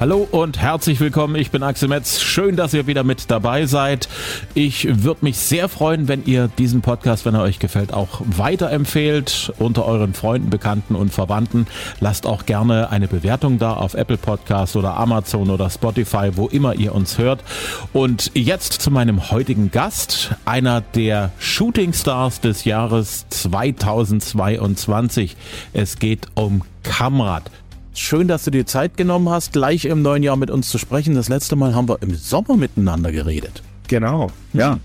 Hallo und herzlich willkommen. Ich bin Axel Metz. Schön, dass ihr wieder mit dabei seid. Ich würde mich sehr freuen, wenn ihr diesen Podcast, wenn er euch gefällt, auch weiterempfehlt unter euren Freunden, Bekannten und Verwandten. Lasst auch gerne eine Bewertung da auf Apple Podcasts oder Amazon oder Spotify, wo immer ihr uns hört. Und jetzt zu meinem heutigen Gast, einer der Shooting Stars des Jahres 2022. Es geht um Kamrat. Schön, dass du dir Zeit genommen hast, gleich im neuen Jahr mit uns zu sprechen. Das letzte Mal haben wir im Sommer miteinander geredet. Genau, ja.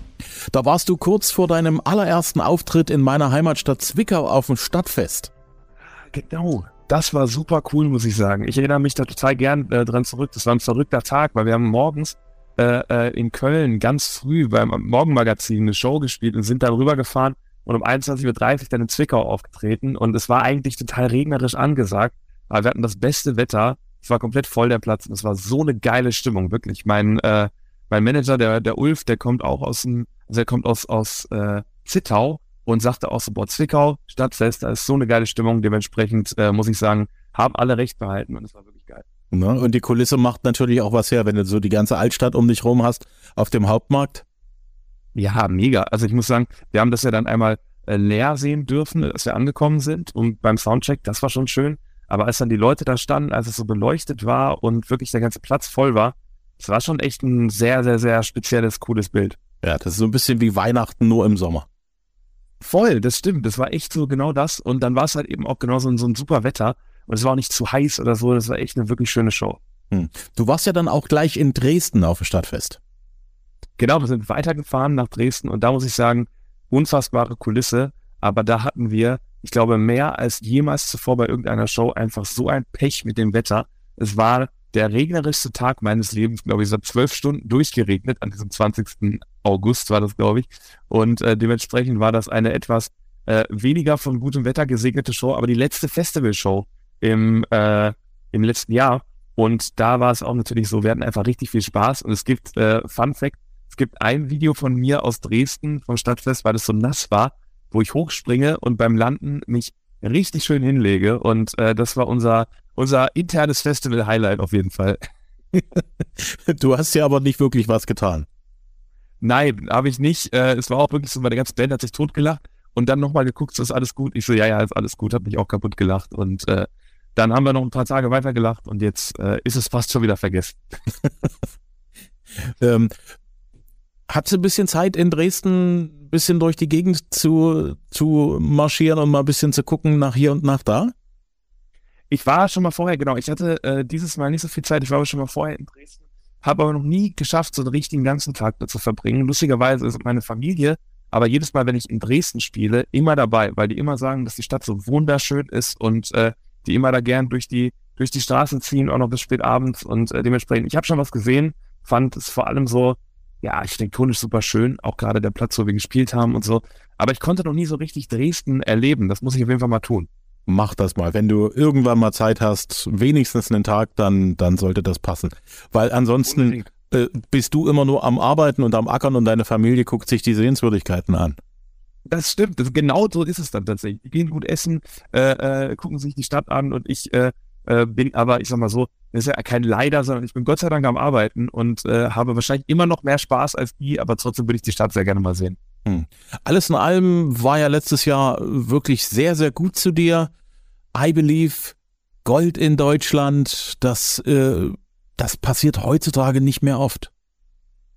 Da warst du kurz vor deinem allerersten Auftritt in meiner Heimatstadt Zwickau auf dem Stadtfest. Genau. Das war super cool, muss ich sagen. Ich erinnere mich da total gern äh, dran zurück. Das war ein verrückter Tag, weil wir haben morgens äh, äh, in Köln ganz früh beim Morgenmagazin eine Show gespielt und sind dann rübergefahren und um 21.30 Uhr dann in Zwickau aufgetreten. Und es war eigentlich total regnerisch angesagt. Aber wir hatten das beste Wetter. Es war komplett voll der Platz und es war so eine geile Stimmung, wirklich. Mein, äh, mein Manager, der, der Ulf, der kommt auch aus dem, also er kommt aus, aus äh, Zittau und sagte auch so, boah, Zwickau, Stadtfest, da ist so eine geile Stimmung. Dementsprechend äh, muss ich sagen, haben alle recht behalten und es war wirklich geil. Ne? Und die Kulisse macht natürlich auch was her, wenn du so die ganze Altstadt um dich rum hast auf dem Hauptmarkt. Ja, mega. Also ich muss sagen, wir haben das ja dann einmal äh, leer sehen dürfen, als wir angekommen sind und beim Soundcheck, das war schon schön. Aber als dann die Leute da standen, als es so beleuchtet war und wirklich der ganze Platz voll war, es war schon echt ein sehr, sehr, sehr spezielles, cooles Bild. Ja, das ist so ein bisschen wie Weihnachten nur im Sommer. Voll, das stimmt. Das war echt so genau das. Und dann war es halt eben auch genau so, so ein super Wetter. Und es war auch nicht zu heiß oder so. Das war echt eine wirklich schöne Show. Hm. Du warst ja dann auch gleich in Dresden auf dem Stadtfest. Genau, wir sind weitergefahren nach Dresden und da muss ich sagen, unfassbare Kulisse. Aber da hatten wir ich glaube, mehr als jemals zuvor bei irgendeiner Show einfach so ein Pech mit dem Wetter. Es war der regnerischste Tag meines Lebens, glaube ich, hat zwölf Stunden durchgeregnet, an diesem 20. August war das, glaube ich. Und äh, dementsprechend war das eine etwas äh, weniger von gutem Wetter gesegnete Show, aber die letzte Festivalshow im, äh, im letzten Jahr. Und da war es auch natürlich so, wir hatten einfach richtig viel Spaß. Und es gibt, äh, Fun Fact, es gibt ein Video von mir aus Dresden vom Stadtfest, weil es so nass war wo ich hochspringe und beim Landen mich richtig schön hinlege. Und äh, das war unser, unser internes Festival-Highlight auf jeden Fall. du hast ja aber nicht wirklich was getan. Nein, habe ich nicht. Äh, es war auch wirklich so, meine ganze Band hat sich totgelacht und dann nochmal geguckt, ist alles gut? Ich so, ja, ja, ist alles gut, habe mich auch kaputt gelacht. Und äh, dann haben wir noch ein paar Tage weiter gelacht und jetzt äh, ist es fast schon wieder vergessen. ähm, Hattest du ein bisschen Zeit in Dresden, ein bisschen durch die Gegend zu, zu marschieren und mal ein bisschen zu gucken nach hier und nach da? Ich war schon mal vorher, genau. Ich hatte äh, dieses Mal nicht so viel Zeit. Ich war aber schon mal vorher in Dresden, habe aber noch nie geschafft, so einen richtigen ganzen Tag da zu verbringen. Lustigerweise ist meine Familie, aber jedes Mal, wenn ich in Dresden spiele, immer dabei, weil die immer sagen, dass die Stadt so wunderschön ist und äh, die immer da gern durch die durch die Straßen ziehen, auch noch bis spät abends und äh, dementsprechend. Ich habe schon was gesehen, fand es vor allem so ja, architektonisch super schön, auch gerade der Platz, wo wir gespielt haben und so. Aber ich konnte noch nie so richtig Dresden erleben. Das muss ich auf jeden Fall mal tun. Mach das mal. Wenn du irgendwann mal Zeit hast, wenigstens einen Tag, dann, dann sollte das passen. Weil ansonsten äh, bist du immer nur am Arbeiten und am Ackern und deine Familie guckt sich die Sehenswürdigkeiten an. Das stimmt. Das, genau so ist es dann tatsächlich. Die gehen gut essen, äh, äh, gucken sich die Stadt an und ich äh, bin aber, ich sag mal so, das ist ja kein Leider, sondern ich bin Gott sei Dank am Arbeiten und äh, habe wahrscheinlich immer noch mehr Spaß als die, aber trotzdem würde ich die Stadt sehr gerne mal sehen. Hm. Alles in allem war ja letztes Jahr wirklich sehr, sehr gut zu dir. I believe Gold in Deutschland, das, äh, das passiert heutzutage nicht mehr oft.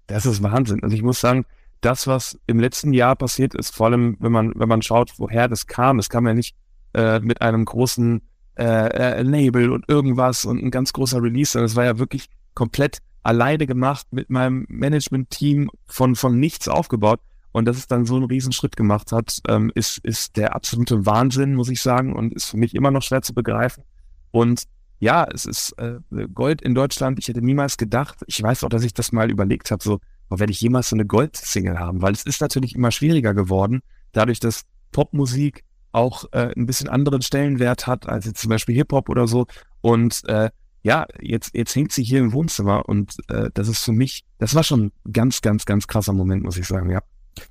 Das ist Wahnsinn. Also ich muss sagen, das, was im letzten Jahr passiert ist, vor allem wenn man, wenn man schaut, woher das kam, es kam ja nicht äh, mit einem großen äh, äh, Label und irgendwas und ein ganz großer Release. Und es war ja wirklich komplett alleine gemacht mit meinem Management-Team von, von nichts aufgebaut. Und dass es dann so einen Riesenschritt gemacht hat, ähm, ist, ist der absolute Wahnsinn, muss ich sagen, und ist für mich immer noch schwer zu begreifen. Und ja, es ist äh, Gold in Deutschland. Ich hätte niemals gedacht, ich weiß auch, dass ich das mal überlegt habe, so, werde ich jemals so eine Gold-Single haben? Weil es ist natürlich immer schwieriger geworden, dadurch, dass Popmusik auch äh, ein bisschen anderen Stellenwert hat als jetzt zum Beispiel Hip-Hop oder so. Und äh, ja, jetzt, jetzt hängt sie hier im Wohnzimmer und äh, das ist für mich, das war schon ein ganz, ganz, ganz krasser Moment, muss ich sagen, ja.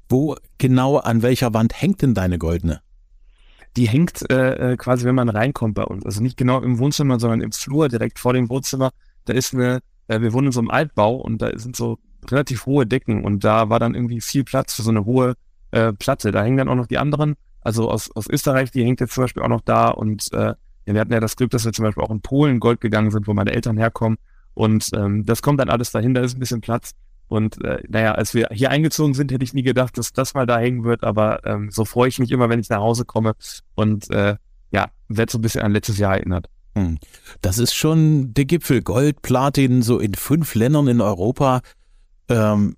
Wo genau an welcher Wand hängt denn deine goldene? die hängt äh, äh, quasi, wenn man reinkommt bei uns. Also nicht genau im Wohnzimmer, sondern im Flur direkt vor dem Wohnzimmer. Da ist eine, äh, wir wohnen in so einem Altbau und da sind so relativ hohe Decken und da war dann irgendwie viel Platz für so eine hohe äh, Platte. Da hängen dann auch noch die anderen, also aus, aus Österreich, die hängt jetzt zum Beispiel auch noch da und äh, wir hatten ja das Glück, dass wir zum Beispiel auch in Polen Gold gegangen sind, wo meine Eltern herkommen und ähm, das kommt dann alles dahin, da ist ein bisschen Platz. Und äh, naja, als wir hier eingezogen sind, hätte ich nie gedacht, dass das mal da hängen wird, aber ähm, so freue ich mich immer, wenn ich nach Hause komme und äh, ja, werde so ein bisschen an letztes Jahr erinnert. Hm. Das ist schon der Gipfel. Gold, Platin, so in fünf Ländern in Europa. Ähm,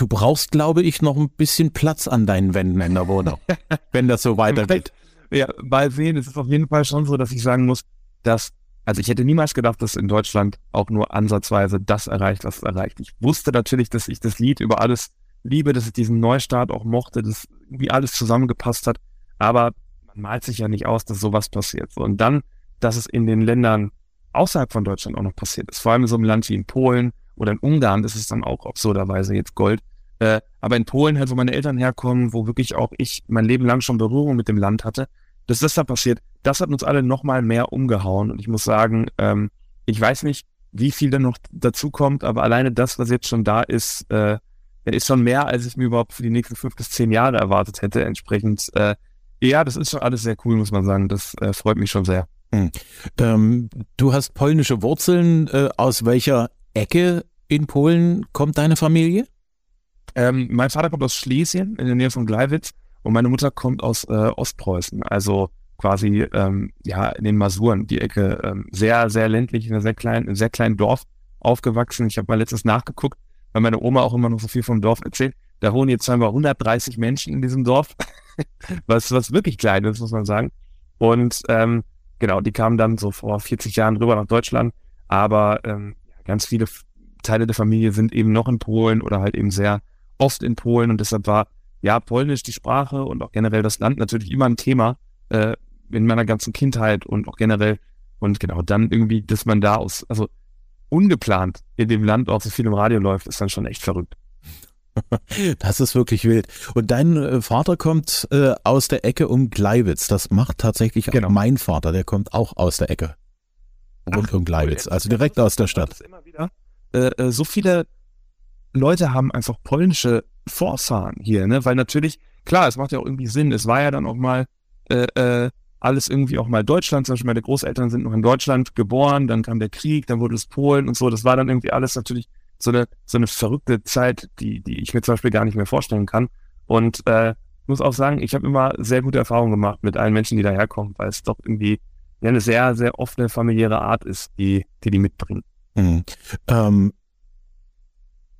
du brauchst, glaube ich, noch ein bisschen Platz an deinen Wänden in der Wohnung, wenn das so weitergeht. Ja, mal sehen, es ist auf jeden Fall schon so, dass ich sagen muss, dass also ich hätte niemals gedacht, dass in Deutschland auch nur ansatzweise das erreicht, was es erreicht. Ich wusste natürlich, dass ich das Lied über alles liebe, dass ich diesen Neustart auch mochte, dass irgendwie alles zusammengepasst hat. Aber man malt sich ja nicht aus, dass sowas passiert. Und dann, dass es in den Ländern außerhalb von Deutschland auch noch passiert ist. Vor allem in so einem Land wie in Polen oder in Ungarn, das ist dann auch absurderweise jetzt Gold. Äh, aber in Polen halt, wo meine Eltern herkommen, wo wirklich auch ich mein Leben lang schon Berührung mit dem Land hatte, dass das da passiert, das hat uns alle nochmal mehr umgehauen. Und ich muss sagen, ähm, ich weiß nicht, wie viel da noch dazu kommt, aber alleine das, was jetzt schon da ist, äh, ist schon mehr, als ich mir überhaupt für die nächsten fünf bis zehn Jahre erwartet hätte. Entsprechend, äh, ja, das ist schon alles sehr cool, muss man sagen. Das äh, freut mich schon sehr. Hm. Ähm, du hast polnische Wurzeln. Äh, aus welcher Ecke in Polen kommt deine Familie? Ähm, mein Vater kommt aus Schlesien in der Nähe von Gleiwitz und meine Mutter kommt aus äh, Ostpreußen, also quasi ähm, ja in den Masuren, die Ecke, ähm, sehr, sehr ländlich, in einem sehr kleinen, in einem sehr kleinen Dorf aufgewachsen. Ich habe mal letztens nachgeguckt, weil meine Oma auch immer noch so viel vom Dorf erzählt. Da wohnen jetzt scheinbar 130 Menschen in diesem Dorf, was, was wirklich klein ist, muss man sagen. Und ähm, genau, die kamen dann so vor 40 Jahren rüber nach Deutschland, aber ähm, ganz viele Teile der Familie sind eben noch in Polen oder halt eben sehr oft in Polen und deshalb war ja Polnisch die Sprache und auch generell das Land natürlich immer ein Thema äh, in meiner ganzen Kindheit und auch generell und genau dann irgendwie, dass man da aus, also ungeplant in dem Land auch so viel im Radio läuft, ist dann schon echt verrückt. Das ist wirklich wild. Und dein äh, Vater kommt äh, aus der Ecke um Gleiwitz. Das macht tatsächlich genau. mein Vater. Der kommt auch aus der Ecke rund Ach, um Gleiwitz, also direkt aus der Stadt. Immer wieder äh, äh, so viele Leute haben einfach polnische Vorfahren hier, ne? Weil natürlich, klar, es macht ja auch irgendwie Sinn. Es war ja dann auch mal äh, äh, alles irgendwie auch mal Deutschland. Zum Beispiel meine Großeltern sind noch in Deutschland geboren, dann kam der Krieg, dann wurde es Polen und so. Das war dann irgendwie alles natürlich so eine, so eine verrückte Zeit, die, die ich mir zum Beispiel gar nicht mehr vorstellen kann. Und äh, muss auch sagen, ich habe immer sehr gute Erfahrungen gemacht mit allen Menschen, die daherkommen, weil es doch irgendwie eine sehr, sehr offene familiäre Art ist, die die, die mitbringen. Mhm. Ähm,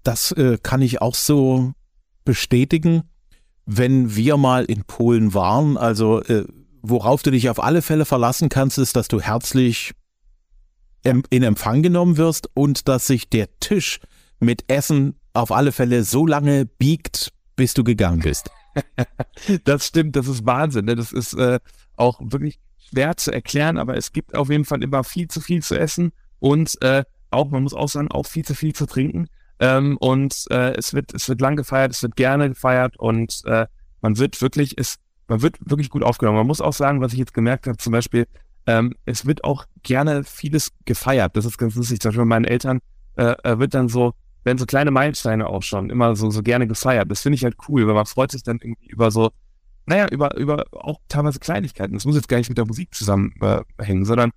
das äh, kann ich auch so bestätigen, wenn wir mal in Polen waren. Also äh, worauf du dich auf alle Fälle verlassen kannst, ist, dass du herzlich in Empfang genommen wirst und dass sich der Tisch mit Essen auf alle Fälle so lange biegt, bis du gegangen bist. das stimmt, das ist Wahnsinn. Ne? Das ist äh, auch wirklich schwer zu erklären, aber es gibt auf jeden Fall immer viel zu viel zu essen und äh, auch, man muss auch sagen, auch viel zu viel zu trinken. Ähm, und äh, es wird, es wird lang gefeiert, es wird gerne gefeiert und äh, man wird wirklich, es, man wird wirklich gut aufgenommen. Man muss auch sagen, was ich jetzt gemerkt habe, zum Beispiel, ähm, es wird auch gerne vieles gefeiert. Das ist ganz lustig. Zum Beispiel bei meinen Eltern äh, äh, wird dann so, werden so kleine Meilensteine auch schon immer so, so gerne gefeiert. Das finde ich halt cool, weil man freut sich dann irgendwie über so, naja, über, über auch teilweise Kleinigkeiten. Das muss jetzt gar nicht mit der Musik zusammenhängen, äh, sondern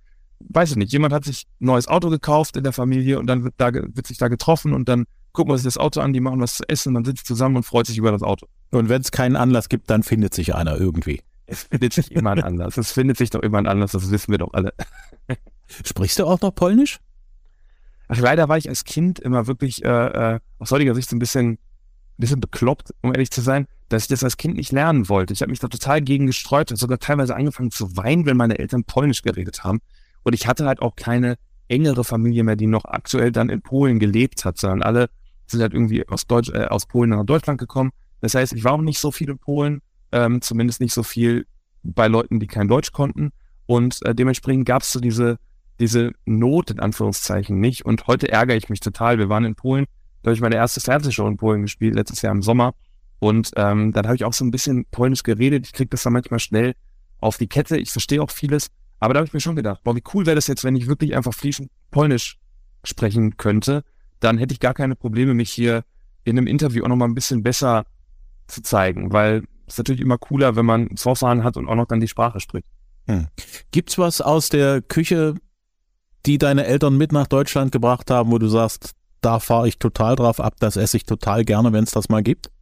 weiß ich nicht, jemand hat sich ein neues Auto gekauft in der Familie und dann wird, da, wird sich da getroffen und dann gucken wir sich das Auto an, die machen was zu essen, man sitzt zusammen und freut sich über das Auto. Und wenn es keinen Anlass gibt, dann findet sich einer irgendwie. Es findet sich immer ein Anlass. Es findet sich doch immer ein Anlass, das wissen wir doch alle. Sprichst du auch noch Polnisch? Ach, leider war ich als Kind immer wirklich äh, äh, aus heutiger Sicht so ein bisschen, bisschen bekloppt, um ehrlich zu sein, dass ich das als Kind nicht lernen wollte. Ich habe mich da total gegen gestreut, habe sogar teilweise angefangen zu weinen, wenn meine Eltern Polnisch geredet haben. Und ich hatte halt auch keine engere Familie mehr, die noch aktuell dann in Polen gelebt hat, sondern alle sind halt irgendwie aus, Deutsch, äh, aus Polen nach Deutschland gekommen. Das heißt, ich war auch nicht so viel in Polen, ähm, zumindest nicht so viel bei Leuten, die kein Deutsch konnten. Und äh, dementsprechend gab es so diese, diese Not in Anführungszeichen nicht. Und heute ärgere ich mich total. Wir waren in Polen, da habe ich meine erste Fernsehshow in Polen gespielt, letztes Jahr im Sommer. Und ähm, dann habe ich auch so ein bisschen polnisch geredet. Ich kriege das dann manchmal schnell auf die Kette. Ich verstehe auch vieles. Aber da habe ich mir schon gedacht, boah, wie cool wäre das jetzt, wenn ich wirklich einfach fließend polnisch sprechen könnte. Dann hätte ich gar keine Probleme, mich hier in einem Interview auch nochmal ein bisschen besser zu zeigen, weil es natürlich immer cooler, wenn man Vorfahren hat und auch noch dann die Sprache spricht. Hm. Gibt's was aus der Küche, die deine Eltern mit nach Deutschland gebracht haben, wo du sagst, da fahre ich total drauf ab, das esse ich total gerne, wenn es das mal gibt?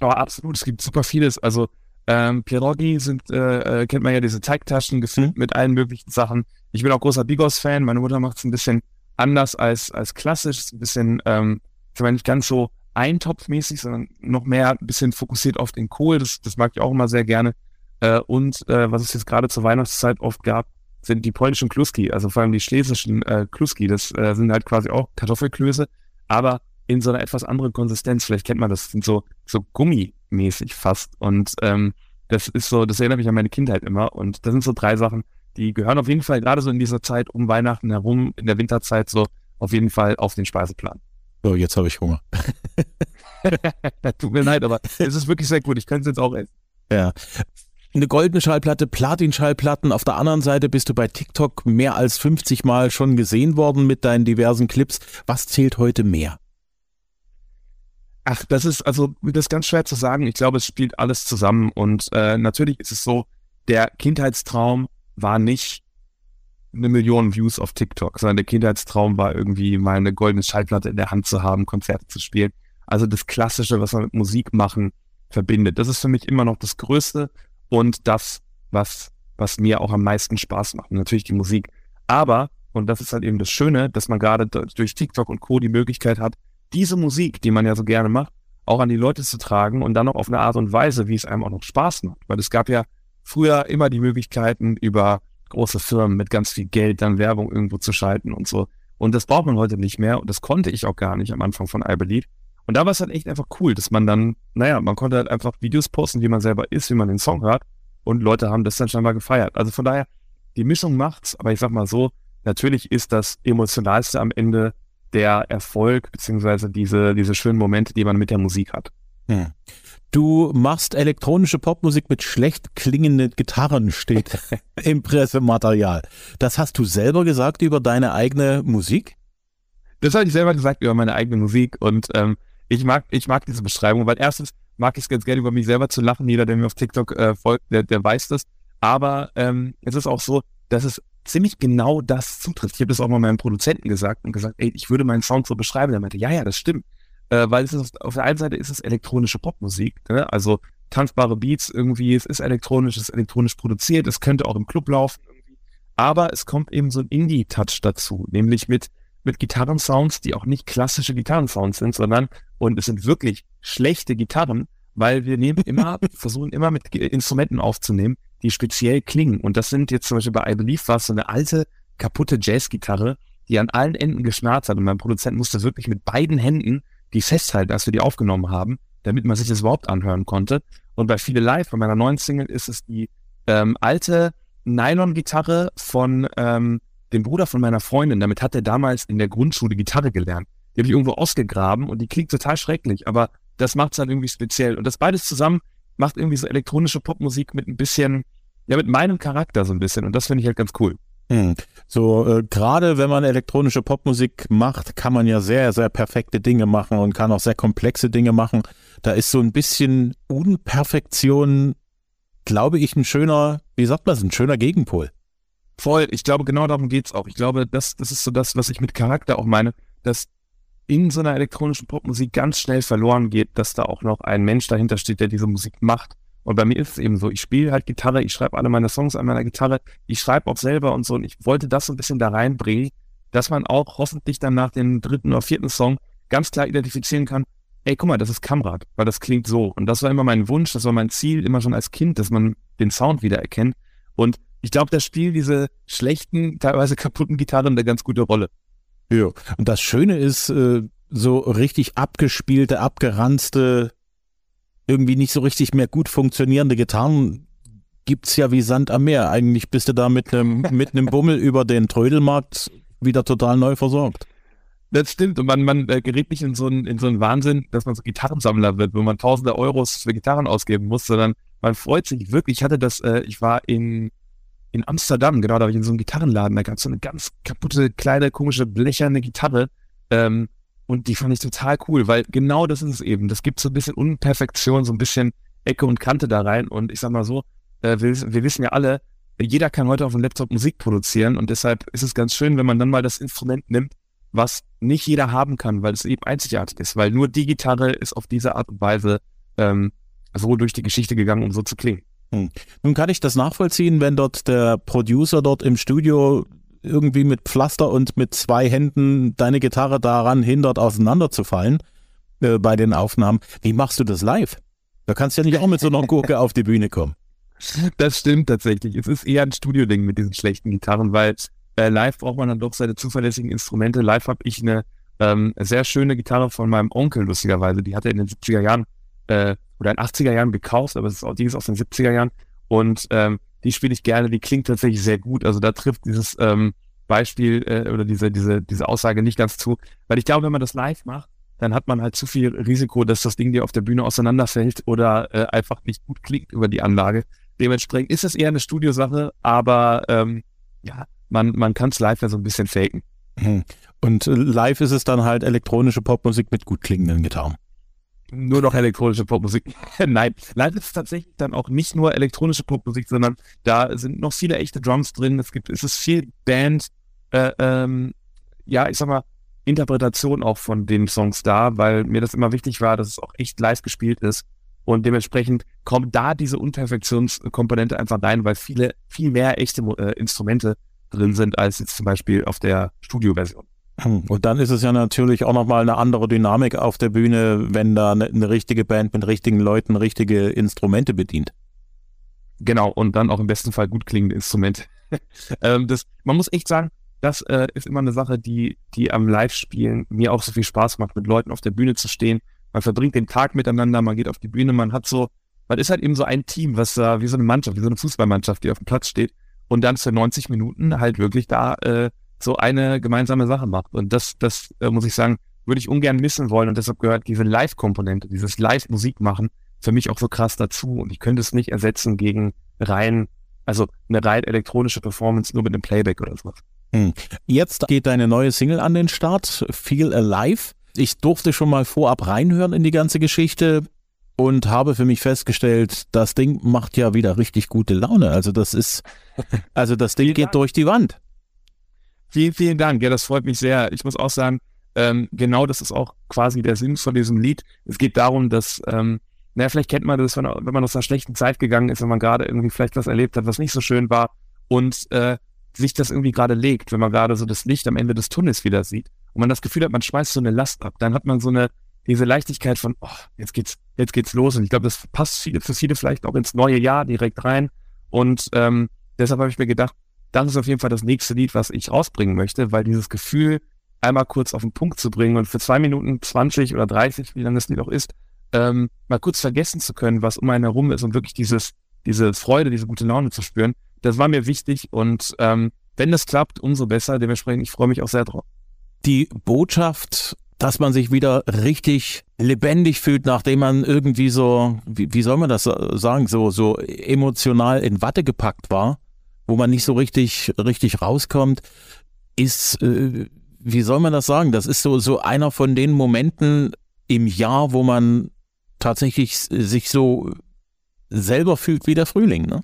Oh, absolut. Es gibt super vieles. Also ähm, Pierogi sind, äh, äh, kennt man ja diese Teigtaschen gefüllt mhm. mit allen möglichen Sachen. Ich bin auch großer Bigos-Fan. Meine Mutter macht es ein bisschen anders als, als klassisch. Ist ein bisschen, ähm, ich meine, nicht ganz so eintopfmäßig, sondern noch mehr ein bisschen fokussiert auf den Kohl. Das, das mag ich auch immer sehr gerne. Äh, und äh, was es jetzt gerade zur Weihnachtszeit oft gab, sind die polnischen Kluski, also vor allem die schlesischen äh, Kluski. Das äh, sind halt quasi auch Kartoffelklöße, aber in so einer etwas anderen Konsistenz. Vielleicht kennt man das, sind so, so gummimäßig fast. Und ähm, das ist so, das erinnert mich an meine Kindheit immer. Und das sind so drei Sachen, die gehören auf jeden Fall gerade so in dieser Zeit um Weihnachten herum, in der Winterzeit so auf jeden Fall auf den Speiseplan. So, jetzt habe ich Hunger. Tut mir leid, aber es ist wirklich sehr gut. Ich könnte es jetzt auch essen. Ja eine goldene Schallplatte, Platin-Schallplatten. Auf der anderen Seite bist du bei TikTok mehr als 50 Mal schon gesehen worden mit deinen diversen Clips. Was zählt heute mehr? Ach, das ist also das ist ganz schwer zu sagen. Ich glaube, es spielt alles zusammen und äh, natürlich ist es so, der Kindheitstraum war nicht eine Million Views auf TikTok, sondern der Kindheitstraum war irgendwie mal eine goldene Schallplatte in der Hand zu haben, Konzerte zu spielen. Also das Klassische, was man mit Musik machen verbindet. Das ist für mich immer noch das Größte und das, was, was mir auch am meisten Spaß macht. Natürlich die Musik. Aber, und das ist halt eben das Schöne, dass man gerade durch TikTok und Co. die Möglichkeit hat, diese Musik, die man ja so gerne macht, auch an die Leute zu tragen und dann noch auf eine Art und Weise, wie es einem auch noch Spaß macht. Weil es gab ja früher immer die Möglichkeiten, über große Firmen mit ganz viel Geld dann Werbung irgendwo zu schalten und so. Und das braucht man heute nicht mehr und das konnte ich auch gar nicht am Anfang von I Believe. Und da war es halt echt einfach cool, dass man dann, naja, man konnte halt einfach Videos posten, wie man selber ist, wie man den Song hört. Und Leute haben das dann scheinbar gefeiert. Also von daher, die Mischung macht's, aber ich sag mal so, natürlich ist das Emotionalste am Ende der Erfolg, beziehungsweise diese, diese schönen Momente, die man mit der Musik hat. Hm. Du machst elektronische Popmusik mit schlecht klingenden Gitarren, steht im Pressematerial. Das hast du selber gesagt über deine eigene Musik? Das habe ich selber gesagt über meine eigene Musik und ähm, ich mag, ich mag diese Beschreibung, weil erstens mag ich es ganz gerne, über mich selber zu lachen. Jeder, der mir auf TikTok äh, folgt, der, der weiß das. Aber ähm, es ist auch so, dass es ziemlich genau das zutrifft. Ich habe das auch mal meinem Produzenten gesagt und gesagt, ey, ich würde meinen Sound so beschreiben. Der meinte, ja, ja, das stimmt. Äh, weil es ist, auf der einen Seite ist es elektronische Popmusik, ne? also tanzbare Beats irgendwie, es ist elektronisch, es ist elektronisch produziert, es könnte auch im Club laufen. Aber es kommt eben so ein Indie-Touch dazu, nämlich mit mit Gitarrensounds, die auch nicht klassische Gitarrensounds sind, sondern, und es sind wirklich schlechte Gitarren, weil wir nehmen immer, versuchen immer mit Instrumenten aufzunehmen, die speziell klingen. Und das sind jetzt zum Beispiel bei I Believe war es so eine alte, kaputte Jazzgitarre, die an allen Enden geschnarrt hat. Und mein Produzent musste wirklich mit beiden Händen die festhalten, als wir die aufgenommen haben, damit man sich das überhaupt anhören konnte. Und bei Viele Live, bei meiner neuen Single, ist es die ähm, alte Nylon-Gitarre von ähm, den Bruder von meiner Freundin, damit hat er damals in der Grundschule Gitarre gelernt. Die habe ich irgendwo ausgegraben und die klingt total schrecklich, aber das macht es dann irgendwie speziell. Und das beides zusammen macht irgendwie so elektronische Popmusik mit ein bisschen, ja, mit meinem Charakter so ein bisschen. Und das finde ich halt ganz cool. Hm. So, äh, gerade wenn man elektronische Popmusik macht, kann man ja sehr, sehr perfekte Dinge machen und kann auch sehr komplexe Dinge machen. Da ist so ein bisschen Unperfektion, glaube ich, ein schöner, wie sagt man das, ein schöner Gegenpol. Voll, ich glaube, genau darum geht's auch. Ich glaube, das, das ist so das, was ich mit Charakter auch meine, dass in so einer elektronischen Popmusik ganz schnell verloren geht, dass da auch noch ein Mensch dahinter steht, der diese Musik macht. Und bei mir ist es eben so, ich spiele halt Gitarre, ich schreibe alle meine Songs an meiner Gitarre, ich schreibe auch selber und so. Und ich wollte das so ein bisschen da reinbringen, dass man auch hoffentlich dann nach dem dritten oder vierten Song ganz klar identifizieren kann, ey, guck mal, das ist Kamrad, weil das klingt so. Und das war immer mein Wunsch, das war mein Ziel, immer schon als Kind, dass man den Sound wieder erkennt. Und ich glaube, das spielt diese schlechten, teilweise kaputten Gitarren eine ganz gute Rolle. Ja, und das Schöne ist, äh, so richtig abgespielte, abgeranzte, irgendwie nicht so richtig mehr gut funktionierende Gitarren gibt's ja wie Sand am Meer. Eigentlich bist du da mit einem mit einem Bummel über den Trödelmarkt wieder total neu versorgt. Das stimmt. Und man, man äh, gerät nicht in so, einen, in so einen Wahnsinn, dass man so Gitarrensammler wird, wo man tausende Euros für Gitarren ausgeben muss, sondern man freut sich wirklich. Ich hatte das, äh, ich war in, in Amsterdam, genau, da war ich in so einem Gitarrenladen, da gab es so eine ganz kaputte, kleine, komische, blecherne Gitarre. Ähm, und die fand ich total cool, weil genau das ist es eben. Das gibt so ein bisschen Unperfektion, so ein bisschen Ecke und Kante da rein. Und ich sag mal so, äh, wir, wir wissen ja alle, jeder kann heute auf dem Laptop Musik produzieren und deshalb ist es ganz schön, wenn man dann mal das Instrument nimmt, was nicht jeder haben kann, weil es eben einzigartig ist, weil nur die Gitarre ist auf diese Art und Weise ähm, so durch die Geschichte gegangen, um so zu klingen. Hm. Nun kann ich das nachvollziehen, wenn dort der Producer dort im Studio irgendwie mit Pflaster und mit zwei Händen deine Gitarre daran hindert, auseinanderzufallen äh, bei den Aufnahmen. Wie machst du das live? Da kannst du ja nicht auch mit so einer Gurke auf die Bühne kommen. Das stimmt tatsächlich. Es ist eher ein Studio-Ding mit diesen schlechten Gitarren, weil äh, live braucht man dann doch seine zuverlässigen Instrumente. Live habe ich eine ähm, sehr schöne Gitarre von meinem Onkel, lustigerweise. Die hat er in den 70er Jahren äh, oder in den 80er Jahren gekauft, aber es ist auch, die ist aus den 70er Jahren. Und ähm, die spiele ich gerne, die klingt tatsächlich sehr gut. Also da trifft dieses ähm, Beispiel äh, oder diese, diese, diese Aussage nicht ganz zu. Weil ich glaube, wenn man das live macht, dann hat man halt zu viel Risiko, dass das Ding dir auf der Bühne auseinanderfällt oder äh, einfach nicht gut klingt über die Anlage. Dementsprechend ist es eher eine Studiosache, aber ähm, ja, man, man kann es live ja so ein bisschen faken. Hm. Und äh, live ist es dann halt elektronische Popmusik mit gut klingenden Gitarren. Nur noch elektronische Popmusik. Nein, live ist es tatsächlich dann auch nicht nur elektronische Popmusik, sondern da sind noch viele echte Drums drin. Es gibt, es ist viel Band, äh, ähm, ja, ich sag mal, Interpretation auch von den Songs da, weil mir das immer wichtig war, dass es auch echt live gespielt ist. Und dementsprechend kommt da diese Unperfektionskomponente einfach rein, weil viele, viel mehr echte äh, Instrumente drin sind als jetzt zum Beispiel auf der Studioversion. Hm. Und dann ist es ja natürlich auch nochmal eine andere Dynamik auf der Bühne, wenn da eine, eine richtige Band mit richtigen Leuten richtige Instrumente bedient. Genau, und dann auch im besten Fall gut klingende Instrumente. ähm, das, man muss echt sagen, das äh, ist immer eine Sache, die, die am Live-Spielen mir auch so viel Spaß macht, mit Leuten auf der Bühne zu stehen. Man verbringt den Tag miteinander, man geht auf die Bühne, man hat so, man ist halt eben so ein Team, was äh, wie so eine Mannschaft, wie so eine Fußballmannschaft, die auf dem Platz steht und dann für 90 Minuten halt wirklich da äh, so eine gemeinsame Sache macht. Und das, das äh, muss ich sagen, würde ich ungern missen wollen. Und deshalb gehört diese Live-Komponente, dieses Live-Musik machen, für mich auch so krass dazu. Und ich könnte es nicht ersetzen gegen rein, also eine rein elektronische Performance nur mit einem Playback oder sowas. Hm. Jetzt geht deine neue Single an den Start, Feel Alive. Ich durfte schon mal vorab reinhören in die ganze Geschichte und habe für mich festgestellt, das Ding macht ja wieder richtig gute Laune. Also das ist, also das Ding geht durch die Wand. Vielen, vielen Dank. Ja, das freut mich sehr. Ich muss auch sagen, ähm, genau das ist auch quasi der Sinn von diesem Lied. Es geht darum, dass, ähm, naja, vielleicht kennt man das, wenn, wenn man aus einer schlechten Zeit gegangen ist, wenn man gerade irgendwie vielleicht was erlebt hat, was nicht so schön war und äh, sich das irgendwie gerade legt, wenn man gerade so das Licht am Ende des Tunnels wieder sieht und man das Gefühl hat, man schmeißt so eine Last ab, dann hat man so eine, diese Leichtigkeit von, oh, jetzt geht's, jetzt geht's los. Und ich glaube, das passt für viele vielleicht auch ins neue Jahr direkt rein. Und ähm, deshalb habe ich mir gedacht, das ist auf jeden Fall das nächste Lied, was ich rausbringen möchte, weil dieses Gefühl, einmal kurz auf den Punkt zu bringen und für zwei Minuten 20 oder 30, wie lange das Lied auch ist, ähm, mal kurz vergessen zu können, was um einen herum ist und wirklich dieses, diese Freude, diese gute Laune zu spüren, das war mir wichtig und ähm, wenn das klappt, umso besser. Dementsprechend, ich freue mich auch sehr drauf. Die Botschaft, dass man sich wieder richtig lebendig fühlt, nachdem man irgendwie so, wie, wie soll man das sagen, so, so emotional in Watte gepackt war, wo man nicht so richtig, richtig rauskommt, ist, äh, wie soll man das sagen? Das ist so, so einer von den Momenten im Jahr, wo man tatsächlich sich so selber fühlt wie der Frühling, ne?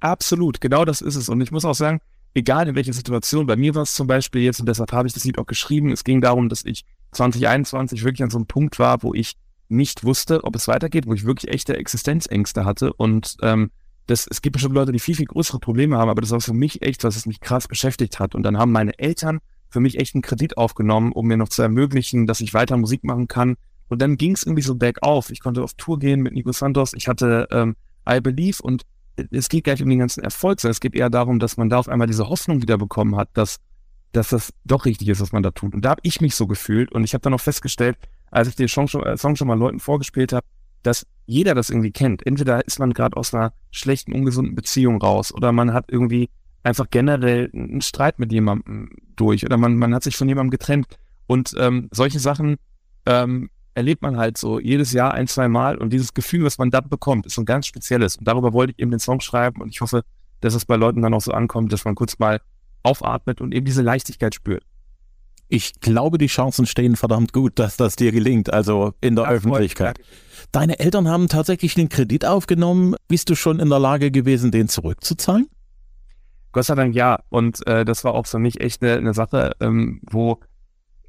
Absolut, genau das ist es. Und ich muss auch sagen, egal in welcher Situation, bei mir war es zum Beispiel jetzt, und deshalb habe ich das Lied auch geschrieben, es ging darum, dass ich 2021 wirklich an so einem Punkt war, wo ich nicht wusste, ob es weitergeht, wo ich wirklich echte Existenzängste hatte und ähm, das, es gibt bestimmt Leute, die viel, viel größere Probleme haben, aber das war für mich echt, was es mich krass beschäftigt hat. Und dann haben meine Eltern für mich echt einen Kredit aufgenommen, um mir noch zu ermöglichen, dass ich weiter Musik machen kann. Und dann ging es irgendwie so bergauf. Ich konnte auf Tour gehen mit Nico Santos. Ich hatte ähm, I Believe und es geht gar nicht um den ganzen Erfolg, sondern es geht eher darum, dass man da auf einmal diese Hoffnung wieder bekommen hat, dass, dass das doch richtig ist, was man da tut. Und da habe ich mich so gefühlt und ich habe dann auch festgestellt, als ich den Song schon, äh, Song schon mal Leuten vorgespielt habe, dass jeder das irgendwie kennt. Entweder ist man gerade aus einer schlechten, ungesunden Beziehung raus oder man hat irgendwie einfach generell einen Streit mit jemandem durch oder man, man hat sich von jemandem getrennt. Und ähm, solche Sachen ähm, erlebt man halt so jedes Jahr ein, zwei Mal und dieses Gefühl, was man da bekommt, ist so ein ganz spezielles. Und darüber wollte ich eben den Song schreiben und ich hoffe, dass es bei Leuten dann auch so ankommt, dass man kurz mal aufatmet und eben diese Leichtigkeit spürt. Ich glaube, die Chancen stehen verdammt gut, dass das dir gelingt, also in der ja, Öffentlichkeit. Deine Eltern haben tatsächlich den Kredit aufgenommen. Bist du schon in der Lage gewesen, den zurückzuzahlen? Gott sei Dank ja. Und äh, das war auch für mich echt eine, eine Sache, ähm, wo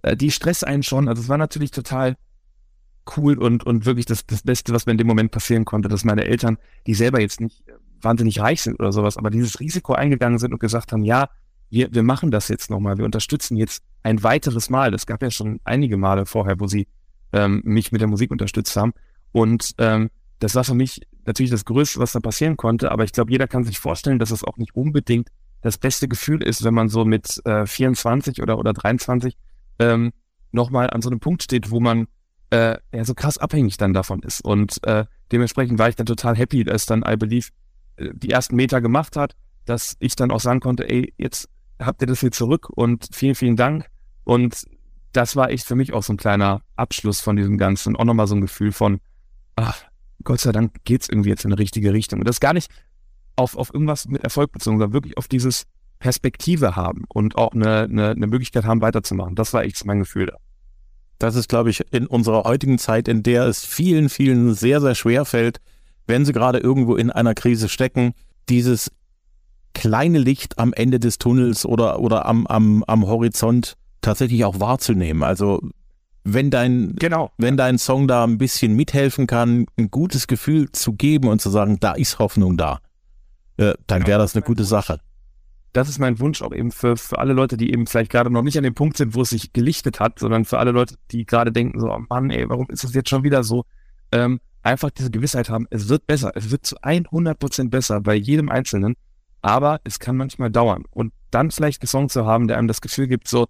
äh, die Stress einen schon, also es war natürlich total cool und, und wirklich das, das Beste, was mir in dem Moment passieren konnte, dass meine Eltern, die selber jetzt nicht wahnsinnig reich sind oder sowas, aber dieses Risiko eingegangen sind und gesagt haben, ja, wir, wir machen das jetzt nochmal, wir unterstützen jetzt ein weiteres Mal. Das gab ja schon einige Male vorher, wo sie ähm, mich mit der Musik unterstützt haben. Und ähm, das war für mich natürlich das Größte, was da passieren konnte. Aber ich glaube, jeder kann sich vorstellen, dass es auch nicht unbedingt das beste Gefühl ist, wenn man so mit äh, 24 oder, oder 23 ähm, nochmal an so einem Punkt steht, wo man äh, ja so krass abhängig dann davon ist. Und äh, dementsprechend war ich dann total happy, dass dann I Believe äh, die ersten Meter gemacht hat, dass ich dann auch sagen konnte, ey, jetzt habt ihr das hier zurück und vielen, vielen Dank. Und das war echt für mich auch so ein kleiner Abschluss von diesem Ganzen. Auch nochmal so ein Gefühl von, ach, Gott sei Dank geht's irgendwie jetzt in eine richtige Richtung. Und das gar nicht auf, auf irgendwas mit Erfolg bezogen, sondern wirklich auf dieses Perspektive haben und auch eine, eine, eine Möglichkeit haben, weiterzumachen. Das war echt mein Gefühl da. Das ist, glaube ich, in unserer heutigen Zeit, in der es vielen, vielen sehr, sehr schwer fällt, wenn sie gerade irgendwo in einer Krise stecken, dieses kleine Licht am Ende des Tunnels oder, oder am, am, am Horizont tatsächlich auch wahrzunehmen. Also wenn dein, genau. wenn dein Song da ein bisschen mithelfen kann, ein gutes Gefühl zu geben und zu sagen, da ist Hoffnung da, äh, dann wäre das eine gute Sache. Das ist mein Wunsch auch eben für, für alle Leute, die eben vielleicht gerade noch nicht an dem Punkt sind, wo es sich gelichtet hat, sondern für alle Leute, die gerade denken, so, oh Mann, ey, warum ist das jetzt schon wieder so? Ähm, einfach diese Gewissheit haben, es wird besser, es wird zu 100 Prozent besser bei jedem Einzelnen, aber es kann manchmal dauern. Und dann vielleicht einen Song zu haben, der einem das Gefühl gibt, so,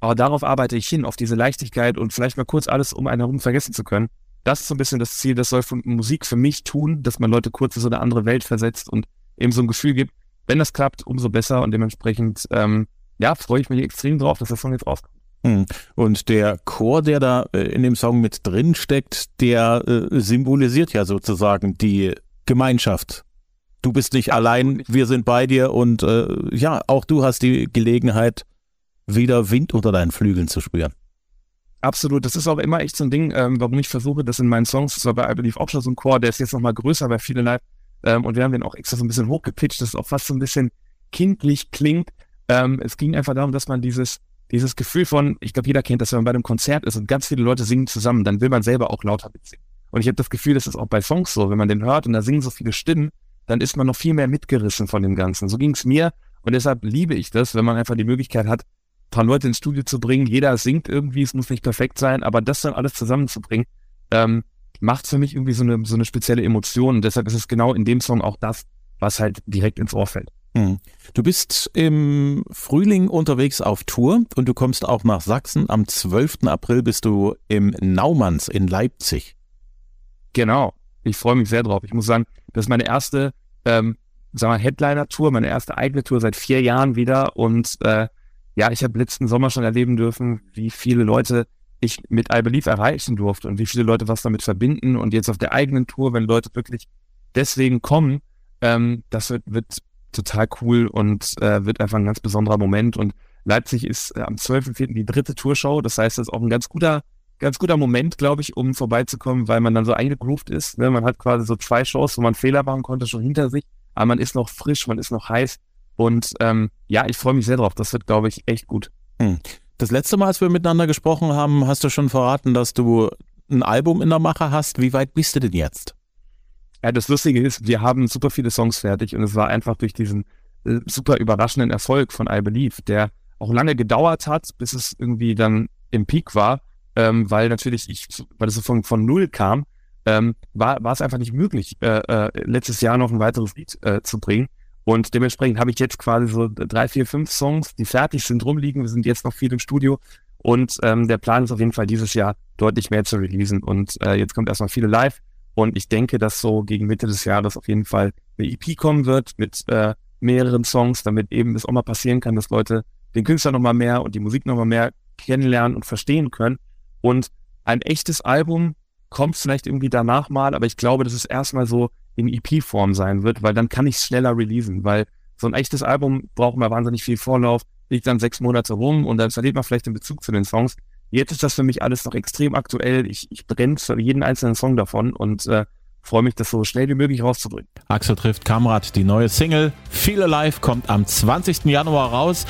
aber darauf arbeite ich hin, auf diese Leichtigkeit und vielleicht mal kurz alles um einen herum vergessen zu können. Das ist so ein bisschen das Ziel, das soll Musik für mich tun, dass man Leute kurz in so eine andere Welt versetzt und eben so ein Gefühl gibt, wenn das klappt, umso besser und dementsprechend, ähm, ja, freue ich mich extrem drauf, dass das Song jetzt rauskommt. Hm. Und der Chor, der da äh, in dem Song mit drin steckt, der äh, symbolisiert ja sozusagen die Gemeinschaft. Du bist nicht allein, wir sind bei dir und äh, ja, auch du hast die Gelegenheit, wieder Wind unter deinen Flügeln zu spüren. Absolut, das ist auch immer echt so ein Ding, ähm, warum ich versuche, das in meinen Songs, das war bei I Believe auch schon so ein Chor, der ist jetzt nochmal größer bei viele Live ähm, und wir haben den auch extra so ein bisschen hochgepitcht, dass es auch fast so ein bisschen kindlich klingt. Ähm, es ging einfach darum, dass man dieses, dieses Gefühl von, ich glaube, jeder kennt das, wenn man bei einem Konzert ist und ganz viele Leute singen zusammen, dann will man selber auch lauter mitsingen. Und ich habe das Gefühl, das ist auch bei Songs so, wenn man den hört und da singen so viele Stimmen, dann ist man noch viel mehr mitgerissen von dem Ganzen. So ging es mir und deshalb liebe ich das, wenn man einfach die Möglichkeit hat, paar Leute ins Studio zu bringen. Jeder singt irgendwie, es muss nicht perfekt sein, aber das dann alles zusammenzubringen, ähm, macht für mich irgendwie so eine, so eine spezielle Emotion. Und deshalb ist es genau in dem Song auch das, was halt direkt ins Ohr fällt. Hm. Du bist im Frühling unterwegs auf Tour und du kommst auch nach Sachsen. Am 12. April bist du im Naumanns in Leipzig. Genau. Ich freue mich sehr drauf. Ich muss sagen, das ist meine erste, ähm, sagen wir, Headliner-Tour, meine erste eigene Tour seit vier Jahren wieder und äh, ja, ich habe letzten Sommer schon erleben dürfen, wie viele Leute ich mit I Believe erreichen durfte und wie viele Leute was damit verbinden und jetzt auf der eigenen Tour, wenn Leute wirklich deswegen kommen, ähm, das wird, wird total cool und äh, wird einfach ein ganz besonderer Moment und Leipzig ist äh, am 12.04. die dritte Tourshow, das heißt, das ist auch ein ganz guter, ganz guter Moment, glaube ich, um vorbeizukommen, weil man dann so eingegroovt ist. Ne? Man hat quasi so zwei Shows, wo man Fehler machen konnte, schon hinter sich, aber man ist noch frisch, man ist noch heiß und ähm, ja, ich freue mich sehr drauf. Das wird, glaube ich, echt gut. Hm. Das letzte Mal, als wir miteinander gesprochen haben, hast du schon verraten, dass du ein Album in der Mache hast. Wie weit bist du denn jetzt? Ja, das Lustige ist, wir haben super viele Songs fertig und es war einfach durch diesen äh, super überraschenden Erfolg von I Believe, der auch lange gedauert hat, bis es irgendwie dann im Peak war, ähm, weil natürlich ich, weil es so von, von null kam, ähm, war, war es einfach nicht möglich, äh, äh, letztes Jahr noch ein weiteres Lied äh, zu bringen. Und dementsprechend habe ich jetzt quasi so drei, vier, fünf Songs, die fertig sind, rumliegen. Wir sind jetzt noch viel im Studio. Und ähm, der Plan ist auf jeden Fall dieses Jahr deutlich mehr zu releasen. Und äh, jetzt kommt erstmal viele live. Und ich denke, dass so gegen Mitte des Jahres auf jeden Fall eine EP kommen wird mit äh, mehreren Songs, damit eben es auch mal passieren kann, dass Leute den Künstler nochmal mehr und die Musik nochmal mehr kennenlernen und verstehen können. Und ein echtes Album kommt vielleicht irgendwie danach mal, aber ich glaube, dass es erstmal so in EP-Form sein wird, weil dann kann ich es schneller releasen, weil so ein echtes Album braucht man wahnsinnig viel Vorlauf, liegt dann sechs Monate rum und dann verliert man vielleicht den Bezug zu den Songs. Jetzt ist das für mich alles noch extrem aktuell. Ich, ich brenne jeden einzelnen Song davon und äh, freue mich, das so schnell wie möglich rauszubringen. Axel trifft Kamrat, die neue Single Feel Alive kommt am 20. Januar raus.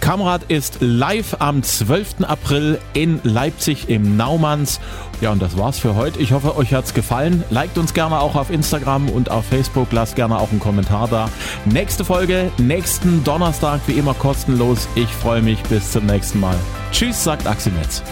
Kamrat ist live am 12. April in Leipzig im Naumanns. Ja, und das war's für heute. Ich hoffe, euch hat's gefallen. Liked uns gerne auch auf Instagram und auf Facebook. Lasst gerne auch einen Kommentar da. Nächste Folge, nächsten Donnerstag, wie immer kostenlos. Ich freue mich. Bis zum nächsten Mal. Tschüss, sagt Axel Metz.